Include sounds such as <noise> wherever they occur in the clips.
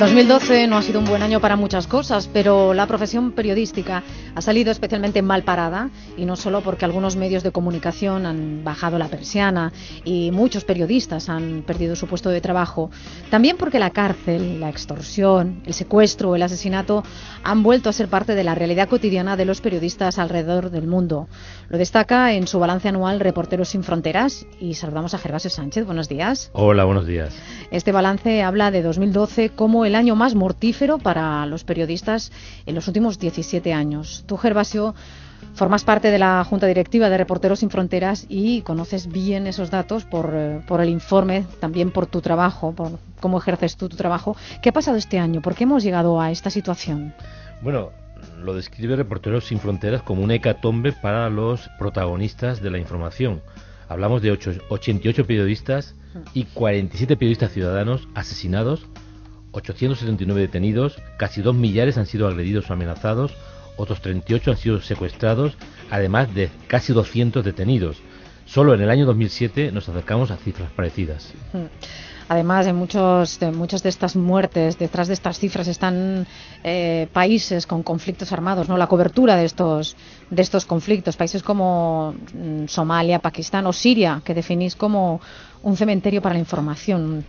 2012 no ha sido un buen año para muchas cosas, pero la profesión periodística ha salido especialmente mal parada y no solo porque algunos medios de comunicación han bajado la persiana y muchos periodistas han perdido su puesto de trabajo, también porque la cárcel, la extorsión, el secuestro o el asesinato han vuelto a ser parte de la realidad cotidiana de los periodistas alrededor del mundo. Lo destaca en su balance anual Reporteros sin Fronteras y saludamos a Gervasio Sánchez. Buenos días. Hola, buenos días. Este balance habla de 2012 como el año más mortífero para los periodistas en los últimos 17 años. Tú, Gervasio, formas parte de la Junta Directiva de Reporteros Sin Fronteras y conoces bien esos datos por, eh, por el informe, también por tu trabajo, por cómo ejerces tú tu trabajo. ¿Qué ha pasado este año? ¿Por qué hemos llegado a esta situación? Bueno, lo describe Reporteros Sin Fronteras como una hecatombe para los protagonistas de la información. Hablamos de 88 periodistas y 47 periodistas ciudadanos asesinados 879 detenidos, casi dos millares han sido agredidos o amenazados, otros 38 han sido secuestrados, además de casi 200 detenidos. Solo en el año 2007 nos acercamos a cifras parecidas. Hmm. Además, de, muchos, de muchas de estas muertes, detrás de estas cifras están eh, países con conflictos armados, ¿no? La cobertura de estos, de estos conflictos, países como mm, Somalia, Pakistán o Siria, que definís como un cementerio para la información.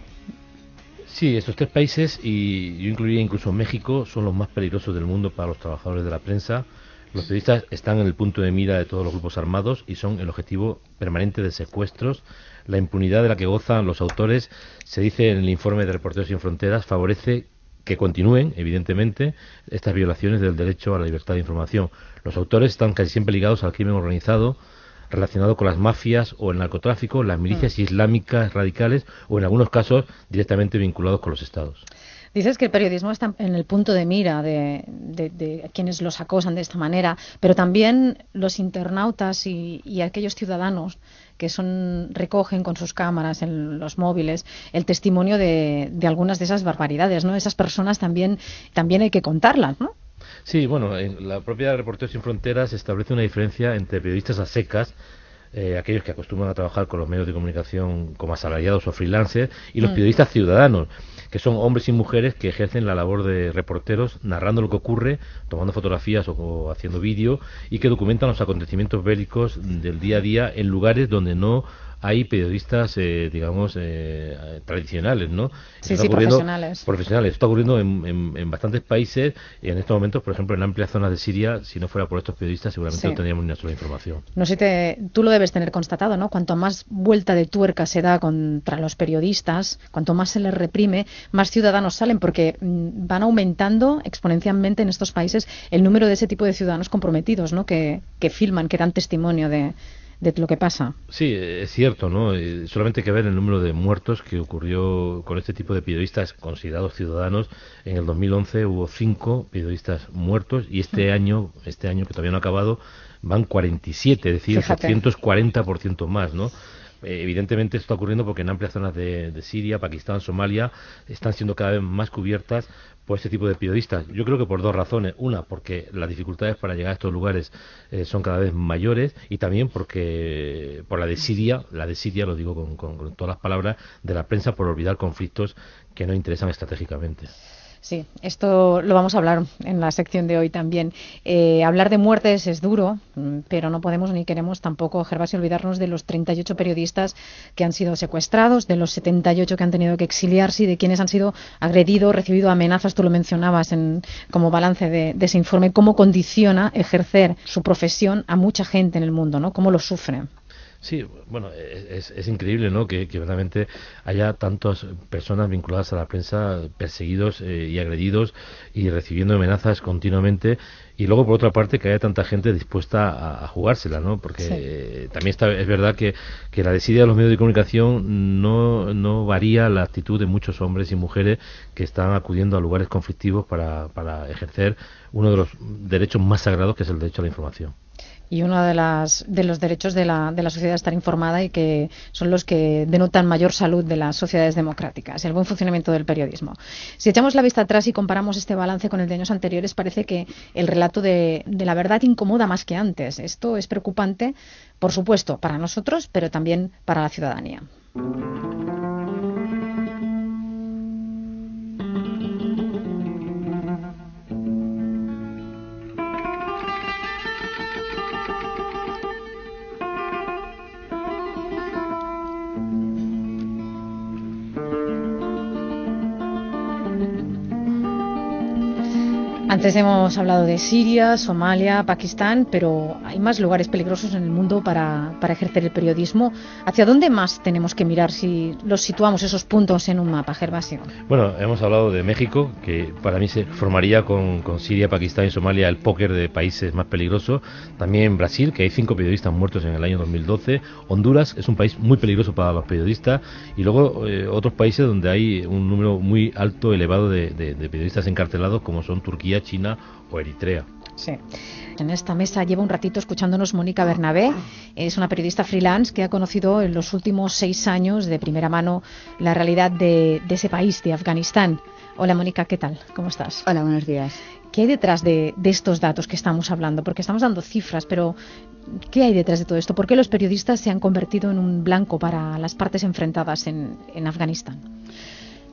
Sí, estos tres países, y yo incluiría incluso México, son los más peligrosos del mundo para los trabajadores de la prensa. Los periodistas están en el punto de mira de todos los grupos armados y son el objetivo permanente de secuestros. La impunidad de la que gozan los autores, se dice en el informe de Reporteros Sin Fronteras, favorece que continúen, evidentemente, estas violaciones del derecho a la libertad de información. Los autores están casi siempre ligados al crimen organizado, relacionado con las mafias o el narcotráfico, las milicias mm. islámicas radicales o en algunos casos directamente vinculados con los estados. Dices que el periodismo está en el punto de mira de, quienes los acosan de esta manera, pero también los internautas y, aquellos ciudadanos que son recogen con sus cámaras en los móviles el testimonio de, algunas de esas barbaridades, ¿no? Esas personas también también hay que contarlas, ¿no? Sí, bueno, en la propia Reporteros Sin Fronteras establece una diferencia entre periodistas a secas, eh, aquellos que acostumbran a trabajar con los medios de comunicación como asalariados o freelancers, y los mm. periodistas ciudadanos, que son hombres y mujeres que ejercen la labor de reporteros narrando lo que ocurre, tomando fotografías o haciendo vídeo y que documentan los acontecimientos bélicos del día a día en lugares donde no hay periodistas, eh, digamos, eh, tradicionales, ¿no? Sí, sí, profesionales. Profesionales. Está ocurriendo en, en, bastantes países y en estos momentos, por ejemplo, en amplias zonas de Siria, si no fuera por estos periodistas, seguramente no tendríamos ni sola información. No sé, te, tú lo debes tener constatado, ¿no? Cuanto más vuelta de tuerca se da contra los periodistas, cuanto más se les reprime, más ciudadanos salen, porque mm, van aumentando exponencialmente en estos países el número de ese tipo de ciudadanos comprometidos, ¿no? Que, que filman, que dan testimonio de, de lo que pasa. Sí, es cierto, ¿no? Eh, solamente hay que ver el número de muertos que ocurrió con este tipo de periodistas considerados ciudadanos. En el 2011 hubo cinco periodistas muertos y este mm. año, este año que todavía no ha acabado, van 47, es decir, Fíjate. 740% más, ¿no? Eh, evidentemente esto está ocurriendo porque en amplias zonas de, Siria, Pakistán, Somalia están siendo cada vez más cubiertas por este tipo de periodistas. Yo creo que por dos razones. Una, porque las dificultades para llegar a estos lugares eh, son cada vez mayores y también porque por la de Siria, la de Siria, lo digo con todas las palabras, de la prensa por olvidar conflictos que no interesan estratégicamente. Sí, esto lo vamos a hablar en la sección de hoy también. Eh, hablar de muertes es duro, mm, pero no podemos ni queremos tampoco, Gervasio, olvidarnos de los 38 periodistas que han sido secuestrados, de los 78 que han tenido que exiliarse y de quienes han sido agredidos, recibido amenazas. Tú lo mencionabas en, como balance de, ese informe, cómo condiciona ejercer su profesión a mucha gente en el mundo, ¿no? Cómo lo sufren. Sí, bueno, es, es increíble, ¿no? Que, que, verdaderamente haya tantas personas vinculadas a la prensa perseguidos eh, y agredidos y recibiendo amenazas continuamente y luego por otra parte que haya tanta gente dispuesta a, jugársela, ¿no? Porque también está, es verdad que, que la desidia de los medios de comunicación no, no varía la actitud de muchos hombres y mujeres que están acudiendo a lugares conflictivos para, para ejercer uno de los derechos más sagrados que es el derecho a la información y uno de, las, de los derechos de la, de la sociedad estar informada y que son los que denotan mayor salud de las sociedades democráticas, el buen funcionamiento del periodismo. Si echamos la vista atrás y comparamos este balance con el de años anteriores, parece que el relato de, de la verdad incomoda más que antes. Esto es preocupante, por supuesto, para nosotros, pero también para la ciudadanía. Antes hemos hablado de Siria, Somalia, Pakistán, pero hay más lugares peligrosos en el mundo para, ejercer el periodismo. ¿Hacia dónde más tenemos que mirar si los situamos esos puntos en un mapa, Gervasio? Bueno, hemos hablado de México, que para mí se formaría con, Siria, Pakistán y Somalia el póker de países más peligrosos. También Brasil, que hay cinco periodistas muertos en el año 2012. Honduras es un país muy peligroso para los periodistas. Y luego eh, otros países donde hay un número muy alto, elevado de periodistas encarcelados, como son Turquía, China o Eritrea. Sí. En esta mesa lleva un ratito escuchándonos Mónica Bernabé. Es una periodista freelance que ha conocido en los últimos seis años de primera mano la realidad de, ese país, de Afganistán. Hola Mónica, ¿qué tal? ¿Cómo estás? Hola, buenos días. ¿Qué hay detrás de, estos datos que estamos hablando? Porque estamos dando cifras, pero ¿qué hay detrás de todo esto? ¿Por qué los periodistas se han convertido en un blanco para las partes enfrentadas en Afganistán?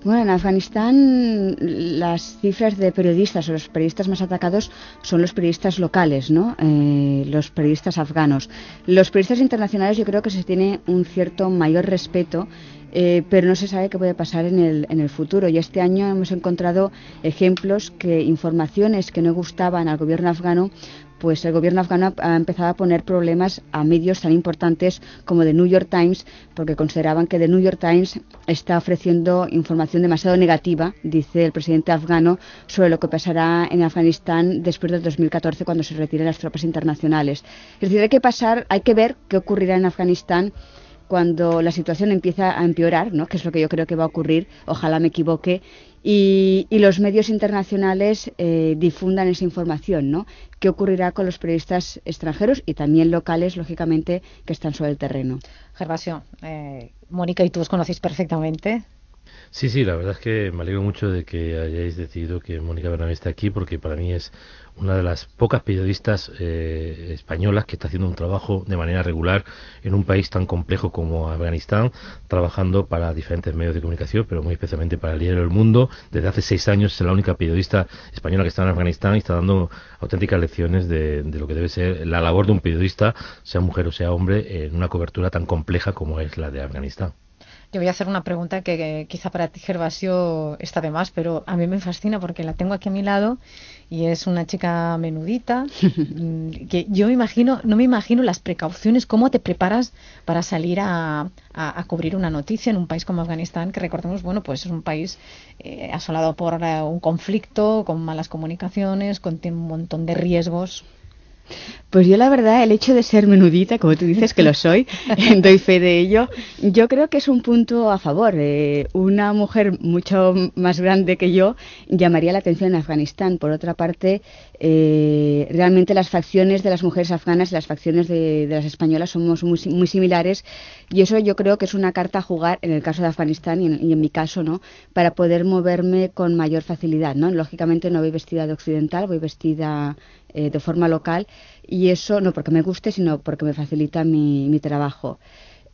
Bueno, en Afganistán las cifras de periodistas o los periodistas más atacados son los periodistas locales, ¿no? Eh, los periodistas afganos. Los periodistas internacionales yo creo que se tiene un cierto mayor respeto eh, pero no se sabe qué puede pasar en el, en el futuro. Y este año hemos encontrado ejemplos que informaciones que no gustaban al gobierno afgano pues el gobierno afgano ha empezado a poner problemas a medios tan importantes como The New York Times, porque consideraban que The New York Times está ofreciendo información demasiado negativa, dice el presidente afgano, sobre lo que pasará en Afganistán después del 2014 cuando se retiren las tropas internacionales. Es decir, hay que pasar, hay que ver qué ocurrirá en Afganistán cuando la situación empieza a empeorar, ¿no? que es lo que yo creo que va a ocurrir, ojalá me equivoque, y, los medios internacionales eh, difundan esa información, ¿no? ¿Qué ocurrirá con los periodistas extranjeros y también locales, lógicamente, que están sobre el terreno? Gervasio, eh, Mónica y tú os conocéis perfectamente. Sí, sí, la verdad es que me alegro mucho de que hayáis decidido que Mónica Bernabé esté aquí porque para mí es una de las pocas periodistas eh, españolas que está haciendo un trabajo de manera regular en un país tan complejo como Afganistán, trabajando para diferentes medios de comunicación, pero muy especialmente para el diario del mundo. Desde hace seis años es la única periodista española que está en Afganistán y está dando auténticas lecciones de, de lo que debe ser la labor de un periodista, sea mujer o sea hombre, en una cobertura tan compleja como es la de Afganistán. Yo voy a hacer una pregunta que, quizá para ti, Gervasio, está de más, pero a mí me fascina porque la tengo aquí a mi lado y es una chica menudita <laughs> mm, que yo me imagino, no me imagino las precauciones, cómo te preparas para salir a, cubrir una noticia en un país como Afganistán, que recordemos, bueno, pues es un país eh, asolado por eh, un conflicto, con malas comunicaciones, con un montón de riesgos. Pues yo la verdad, el hecho de ser menudita, como tú dices que lo soy, <laughs> <laughs> doy fe de ello, yo creo que es un punto a favor. Eh, una mujer mucho más grande que yo llamaría la atención en Afganistán. Por otra parte, eh, realmente las facciones de las mujeres afganas y las facciones de, las españolas somos muy, muy, similares y eso yo creo que es una carta a jugar en el caso de Afganistán y en, y en mi caso, ¿no? Para poder moverme con mayor facilidad, ¿no? Lógicamente no voy vestida de occidental, voy vestida eh, de forma local y eso no porque me guste, sino porque me facilita mi, mi trabajo.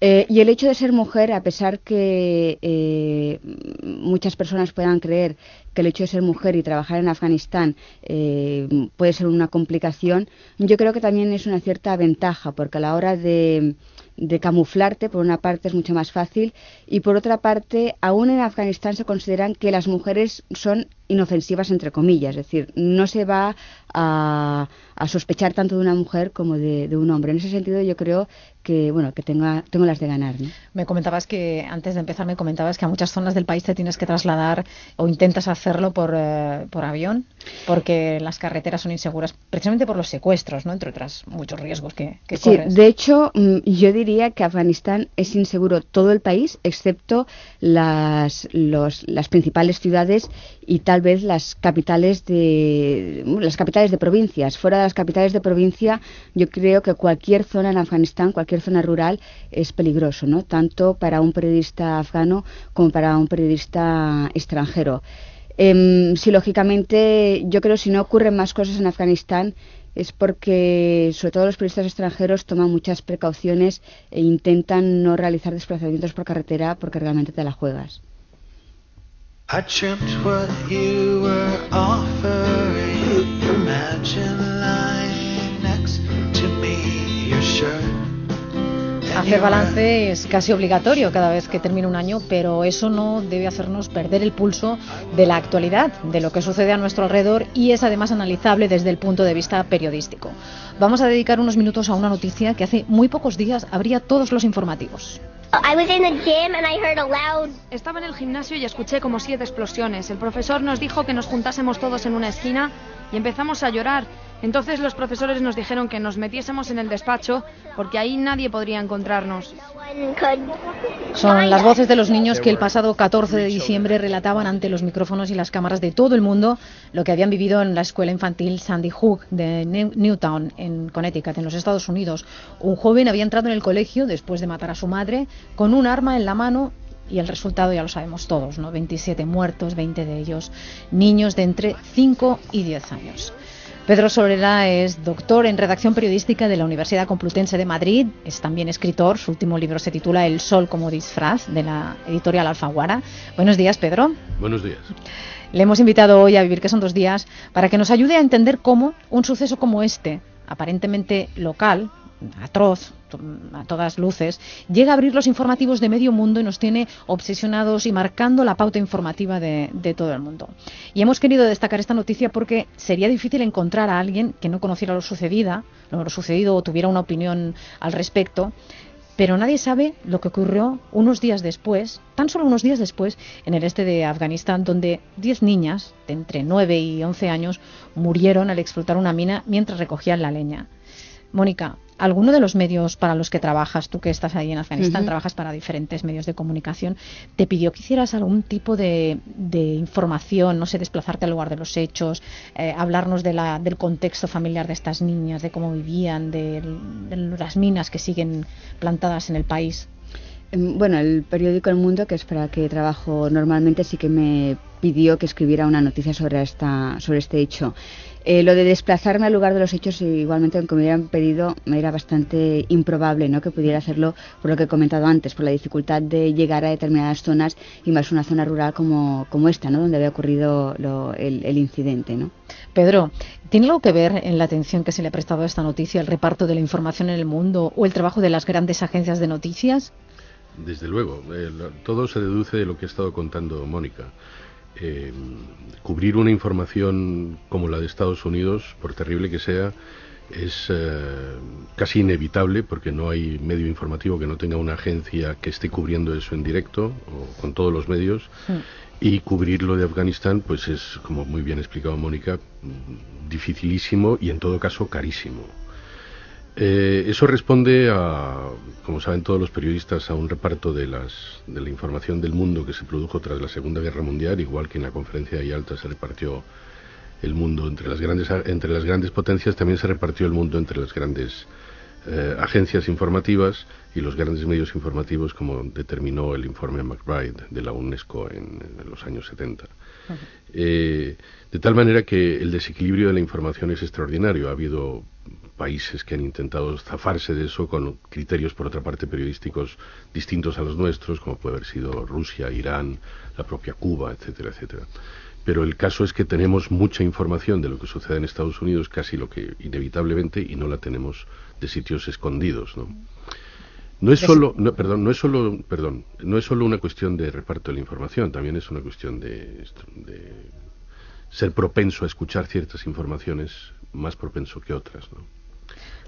Eh, y el hecho de ser mujer, a pesar que eh, muchas personas puedan creer que el hecho de ser mujer y trabajar en Afganistán puede ser una complicación, yo creo que también es una cierta ventaja, porque a la hora de, de camuflarte, por una parte es mucho más fácil, y por otra parte, aún en Afganistán se consideran que las mujeres son inofensivas entre comillas, es decir, no se va a, sospechar tanto de una mujer como de, un hombre. En ese sentido yo creo que bueno que tenga, tengo las de ganar. Me comentabas que antes de empezar me comentabas que a muchas zonas del país te tienes que trasladar o intentas hacerlo por, eh, por avión porque las carreteras son inseguras precisamente por los secuestros, ¿no? entre otras muchos riesgos que, que sí, De hecho, mm, yo diría que Afganistán es inseguro todo el país excepto las, los, las principales ciudades y tal vez las capitales de las capitales de provincias. Fuera de las capitales de provincia, yo creo que cualquier zona en Afganistán, cualquier zona rural es peligroso, ¿no? Tanto para un periodista afgano como para un periodista extranjero. Em, si lógicamente, yo creo si no ocurren más cosas en Afganistán, es porque, sobre todo los periodistas extranjeros, toman muchas precauciones e intentan no realizar desplazamientos por carretera porque realmente te la juegas. Hacer balance es casi obligatorio cada vez que termina un año, pero eso no debe hacernos perder el pulso de la actualidad, de lo que sucede a nuestro alrededor y es además analizable desde el punto de vista periodístico. Vamos a dedicar unos minutos a una noticia que hace muy pocos días abría todos los informativos. Estaba en el gimnasio y escuché como siete explosiones. El profesor nos dijo que nos juntásemos todos en una esquina y empezamos a llorar. Entonces los profesores nos dijeron que nos metiésemos en el despacho porque ahí nadie podría encontrarnos. Son las voces de los niños que el pasado 14 de diciembre relataban ante los micrófonos y las cámaras de todo el mundo lo que habían vivido en la escuela infantil Sandy Hook de Newtown, en Connecticut, en los Estados Unidos. Un joven había entrado en el colegio después de matar a su madre con un arma en la mano y el resultado ya lo sabemos todos, ¿no? 27 muertos, 20 de ellos niños de entre 5 y 10 años. Pedro Solera es doctor en redacción periodística de la Universidad Complutense de Madrid, es también escritor, su último libro se titula El sol como disfraz, de la editorial Alfaguara. Buenos días, Pedro. Buenos días. Le hemos invitado hoy a Vivir que son dos días para que nos ayude a entender cómo un suceso como este, aparentemente local, atroz, a todas luces, llega a abrir los informativos de medio mundo y nos tiene obsesionados y marcando la pauta informativa de, todo el mundo. Y hemos querido destacar esta noticia porque sería difícil encontrar a alguien que no conociera lo sucedido, lo sucedido o tuviera una opinión al respecto. Pero nadie sabe lo que ocurrió unos días después, tan solo unos días después, en el este de Afganistán, donde 10 niñas de entre 9 y 11 años murieron al explotar una mina mientras recogían la leña. Mónica, ¿alguno de los medios para los que trabajas, tú que estás ahí en Afganistán, trabajas para diferentes medios de comunicación, te pidió que hicieras algún tipo de, información, no sé, desplazarte al lugar de los hechos, eh, hablarnos de la, del contexto familiar de estas niñas, de cómo vivían, de, de las minas que siguen plantadas en el país? Em, bueno, el periódico El Mundo, que es para el que trabajo normalmente, sí que me pidió que escribiera una noticia sobre, esta, sobre este hecho. Eh, lo de desplazarme al lugar de los hechos, igualmente, aunque me hubieran pedido, me era bastante improbable ¿no? que pudiera hacerlo por lo que he comentado antes, por la dificultad de llegar a determinadas zonas y más una zona rural como, como esta, ¿no? donde había ocurrido el, incidente. ¿no? Pedro, ¿tiene algo que ver en la atención que se le ha prestado a esta noticia el reparto de la información en el mundo o el trabajo de las grandes agencias de noticias? Desde luego, eh, todo se deduce de lo que ha estado contando Mónica. Eh, cubrir una información como la de Estados Unidos, por terrible que sea, es eh, casi inevitable porque no hay medio informativo que no tenga una agencia que esté cubriendo eso en directo o con todos los medios. Hmm. Y cubrirlo de Afganistán, pues es, como muy bien explicado Mónica, dificilísimo y en todo caso carísimo. Eh, eso responde a, como saben todos los periodistas, a un reparto de, las, de la información del mundo que se produjo tras la Segunda Guerra Mundial, igual que en la conferencia de Yalta se repartió el mundo entre las grandes, entre las grandes potencias, también se repartió el mundo entre las grandes eh, agencias informativas y los grandes medios informativos, como determinó el informe McBride de la UNESCO en, los años 70. Eh, de tal manera que el desequilibrio de la información es extraordinario. Ha habido países que han intentado zafarse de eso con criterios, por otra parte, periodísticos distintos a los nuestros, como puede haber sido Rusia, Irán, la propia Cuba, etcétera, etcétera. Pero el caso es que tenemos mucha información de lo que sucede en Estados Unidos, casi lo que inevitablemente, y no la tenemos de sitios escondidos, ¿no? No es solo, no, perdón, no es solo, perdón, no es solo una cuestión de reparto de la información, también es una cuestión de, de ser propenso a escuchar ciertas informaciones, más propenso que otras, ¿no?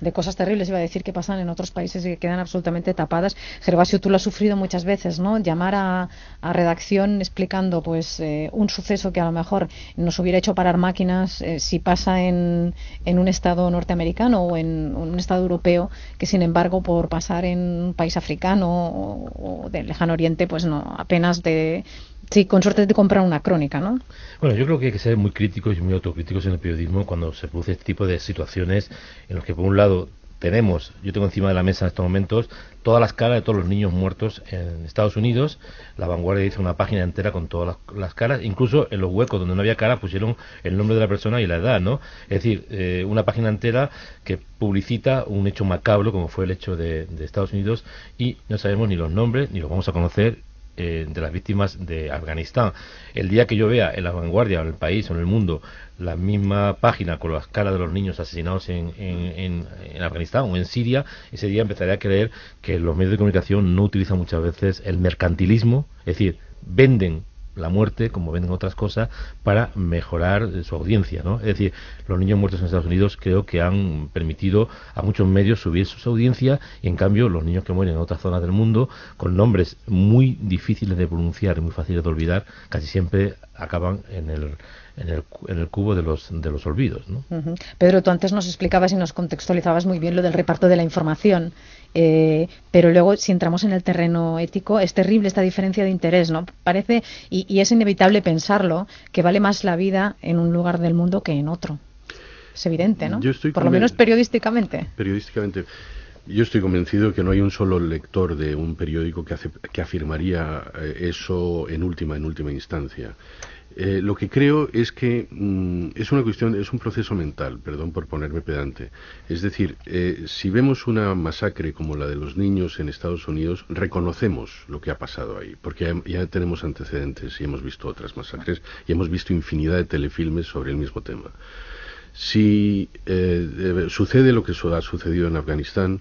De cosas terribles, iba a decir, que pasan en otros países y que quedan absolutamente tapadas. Gervasio, tú lo has sufrido muchas veces, ¿no? Llamar a, redacción explicando pues eh, un suceso que a lo mejor nos hubiera hecho parar máquinas eh, si pasa en, en un estado norteamericano o en un estado europeo, que sin embargo por pasar en un país africano o, o del lejano oriente, pues no, apenas de Sí, con suerte de comprar una crónica, ¿no? Bueno, yo creo que hay que ser muy críticos y muy autocríticos en el periodismo cuando se produce este tipo de situaciones en los que, por un lado, tenemos, yo tengo encima de la mesa en estos momentos, todas las caras de todos los niños muertos en Estados Unidos. La vanguardia hizo una página entera con todas las, caras, incluso en los huecos donde no había cara pusieron el nombre de la persona y la edad, ¿no? Es decir, eh, una página entera que publicita un hecho macabro como fue el hecho de, de Estados Unidos y no sabemos ni los nombres ni los vamos a conocer eh, de las víctimas de Afganistán. El día que yo vea en la vanguardia, en el país o en el mundo, la misma página con las caras de los niños asesinados en, en, en, Afganistán o en Siria, ese día empezaré a creer que los medios de comunicación no utilizan muchas veces el mercantilismo, es decir, venden la muerte, como venden otras cosas, para mejorar su audiencia, ¿no? Es decir, los niños muertos en Estados Unidos creo que han permitido a muchos medios subir sus audiencias y en cambio los niños que mueren en otras zonas del mundo con nombres muy difíciles de pronunciar y muy fáciles de olvidar, casi siempre acaban en el en el, en el cubo de los, de los olvidos. ¿no? Pedro, tú antes nos explicabas y nos contextualizabas muy bien lo del reparto de la información, eh, pero luego si entramos en el terreno ético es terrible esta diferencia de interés, ¿no? Parece, y, y es inevitable pensarlo, que vale más la vida en un lugar del mundo que en otro. Es evidente, ¿no? Por lo menos periodísticamente. Periodísticamente. Yo estoy convencido que no hay un solo lector de un periódico que, hace, que afirmaría eh, eso en última, en última instancia. Eh, lo que creo es que mm, es una cuestión, es un proceso mental, perdón por ponerme pedante. Es decir, eh, si vemos una masacre como la de los niños en Estados Unidos, reconocemos lo que ha pasado ahí, porque ya, tenemos antecedentes y hemos visto otras masacres y hemos visto infinidad de telefilmes sobre el mismo tema. Si eh, sucede lo que ha sucedido en Afganistán,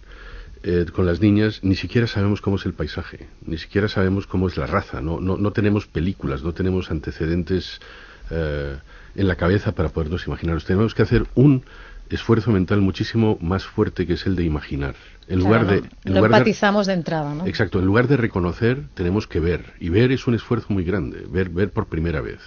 eh, con las niñas ni siquiera sabemos cómo es el paisaje, ni siquiera sabemos cómo es la raza, no, no, no tenemos películas, no tenemos antecedentes eh, en la cabeza para podernos imaginar. Tenemos que hacer un esfuerzo mental muchísimo más fuerte que es el de imaginar. En lugar de, lo empatizamos de, entrada, ¿no? Exacto, en lugar de reconocer, tenemos que ver. Y ver es un esfuerzo muy grande, ver, ver por primera vez.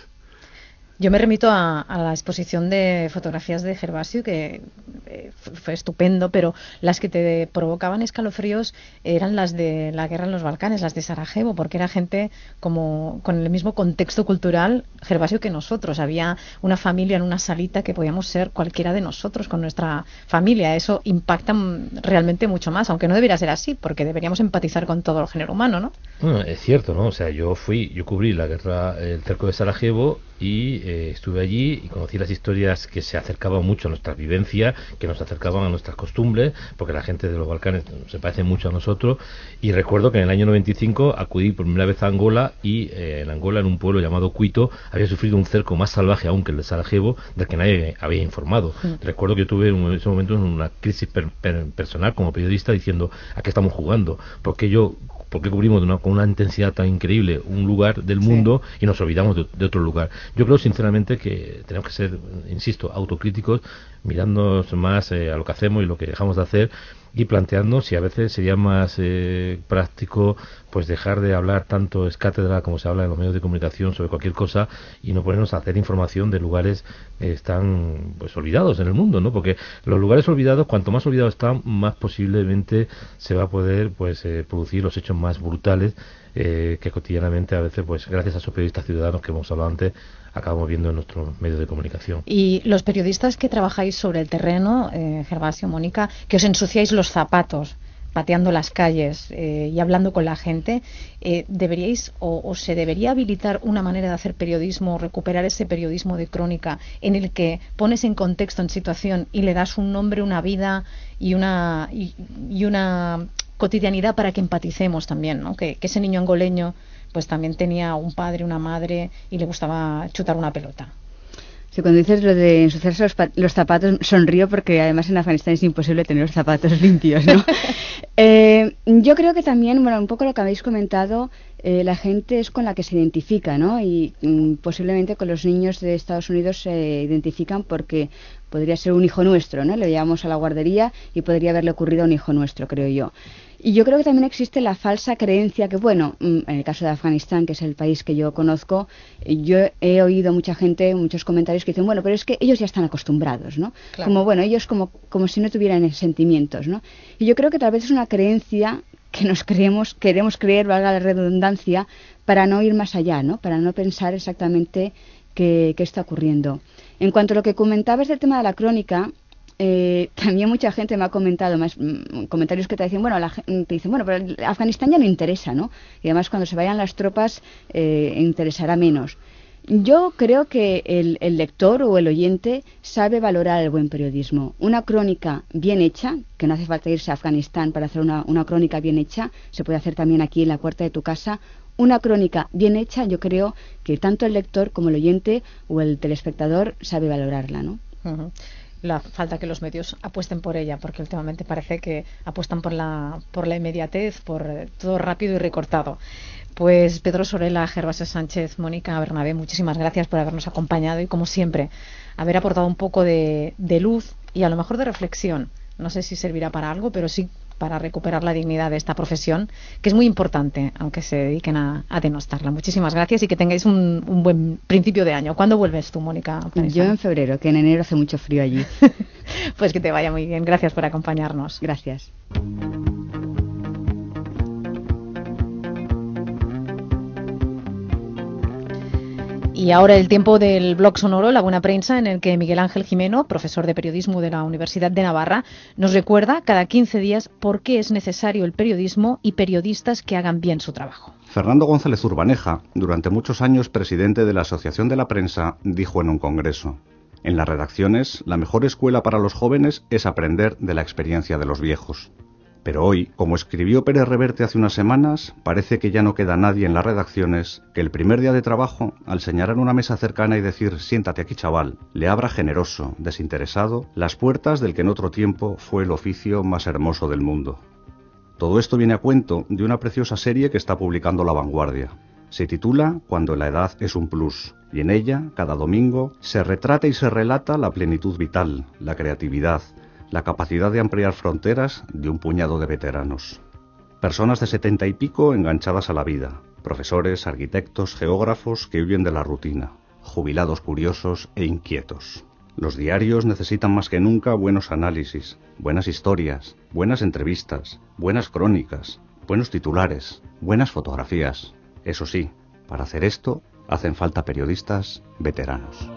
Yo me remito a, la exposición de fotografías de Gervasio, que eh, fue estupendo, pero las que te provocaban escalofríos eran las de la guerra en los Balcanes, las de Sarajevo, porque era gente como con el mismo contexto cultural, Gervasio, que nosotros. Había una familia en una salita que podíamos ser cualquiera de nosotros con nuestra familia. Eso impacta realmente mucho más, aunque no debería ser así, porque deberíamos empatizar con todo el género humano, ¿no? Es cierto, ¿no? O sea, yo fui, yo cubrí la guerra, el cerco de Sarajevo y eh, estuve allí y conocí las historias que se acercaban mucho a nuestra vivencia, que nos acercaban a nuestras costumbres, porque la gente de los Balcanes se parece mucho a nosotros. Y recuerdo que en el año 95 acudí por primera vez a Angola y eh, en Angola, en un pueblo llamado Cuito, había sufrido un cerco más salvaje aún que el de Sarajevo, del que nadie había informado. Mm. Recuerdo que tuve en ese momento una crisis personal como periodista diciendo, ¿a qué estamos jugando? Porque yo ¿Por qué cubrimos con una intensidad tan increíble un lugar del mundo y nos olvidamos de, otro lugar? Yo creo sinceramente que tenemos que ser, insisto, autocríticos, mirándonos más eh, a lo que hacemos y lo que dejamos de hacer y planteando si a veces sería más eh, práctico pues dejar de hablar tanto es cátedra como se habla en los medios de comunicación sobre cualquier cosa y no ponernos a hacer información de lugares que están pues olvidados en el mundo no porque los lugares olvidados cuanto más olvidados están más posiblemente se va a poder pues eh, producir los hechos más brutales eh, que cotidianamente a veces pues gracias a esos periodistas ciudadanos que hemos hablado antes acabamos viendo en nuestros medios de comunicación. Y los periodistas que trabajáis sobre el terreno, eh, Gervasio, Mónica, que os ensuciáis los zapatos pateando las calles eh, y hablando con la gente, eh, deberíais o, se debería habilitar una manera de hacer periodismo, recuperar ese periodismo de crónica en el que pones en contexto, en situación y le das un nombre, una vida y una, y, una cotidianidad para que empaticemos también, ¿no? que ese niño angoleño pues también tenía un padre, una madre y le gustaba chutar una pelota. Sí, cuando dices lo de ensuciarse los, zapatos, sonrío porque además en Afganistán es imposible tener los zapatos <laughs> limpios, ¿no? <laughs> Eh, yo creo que también, bueno, un poco lo que habéis comentado, eh, la gente es con la que se identifica, ¿no? Y mm, posiblemente con los niños de Estados Unidos se identifican porque podría ser un hijo nuestro, ¿no? Le llevamos a la guardería y podría haberle ocurrido a un hijo nuestro, creo yo. Y yo creo que también existe la falsa creencia que, bueno, mm, en el caso de Afganistán, que es el país que yo conozco, yo he oído mucha gente, muchos comentarios que dicen, bueno, pero es que ellos ya están acostumbrados, ¿no? Como, bueno, ellos como, como si no tuvieran sentimientos, ¿no? Y yo creo que tal vez es una creencia que nos creemos, queremos creer, valga la redundancia, para no ir más allá, ¿no? Para no pensar exactamente qué, qué está ocurriendo. En cuanto a lo que comentabas del tema de la crónica, eh, <laughs> también mucha gente me ha comentado, más mm, comentarios que te dicen, bueno, la, te dicen, bueno, pero Afganistán ya no interesa, ¿no? Y además cuando se vayan las tropas eh, interesará menos. Yo creo que el, lector o el oyente sabe valorar el buen periodismo. Una crónica bien hecha, que no hace falta irse a Afganistán para hacer una, una crónica bien hecha, se puede hacer también aquí en la puerta de tu casa. Una crónica bien hecha, yo creo que tanto el lector como el oyente o el telespectador sabe valorarla, ¿no? La falta que los medios apuesten por ella, porque últimamente parece que apuestan por la, por la inmediatez, por eh, todo rápido y recortado. Pues Pedro Sorela, Gervasio Sánchez, Mónica Bernabé, muchísimas gracias por habernos acompañado y, como siempre, haber aportado un poco de, de luz y a lo mejor de reflexión. No sé si servirá para algo, pero sí para recuperar la dignidad de esta profesión, que es muy importante, aunque se dediquen a, denostarla. Muchísimas gracias y que tengáis un, buen principio de año. ¿Cuándo vuelves tú, Mónica? Yo en febrero, que en enero hace mucho frío allí. <laughs> pues que te vaya muy bien. Gracias por acompañarnos. Gracias. Y ahora el tiempo del blog sonoro, La Buena Prensa, en el que Miguel Ángel Jimeno, profesor de periodismo de la Universidad de Navarra, nos recuerda cada 15 días por qué es necesario el periodismo y periodistas que hagan bien su trabajo. Fernando González Urbaneja, durante muchos años presidente de la Asociación de la Prensa, dijo en un congreso, en las redacciones, la mejor escuela para los jóvenes es aprender de la experiencia de los viejos. Pero hoy, como escribió Pérez Reverte hace unas semanas, parece que ya no queda nadie en las redacciones que el primer día de trabajo, al señalar una mesa cercana y decir siéntate aquí chaval, le abra generoso, desinteresado, las puertas del que en otro tiempo fue el oficio más hermoso del mundo. Todo esto viene a cuento de una preciosa serie que está publicando La Vanguardia. Se titula Cuando la edad es un plus, y en ella, cada domingo, se retrata y se relata la plenitud vital, la creatividad, la capacidad de ampliar fronteras de un puñado de veteranos. Personas de setenta y pico enganchadas a la vida, profesores, arquitectos, geógrafos que huyen de la rutina, jubilados curiosos e inquietos. Los diarios necesitan más que nunca buenos análisis, buenas historias, buenas entrevistas, buenas crónicas, buenos titulares, buenas fotografías. Eso sí, para hacer esto hacen falta periodistas veteranos.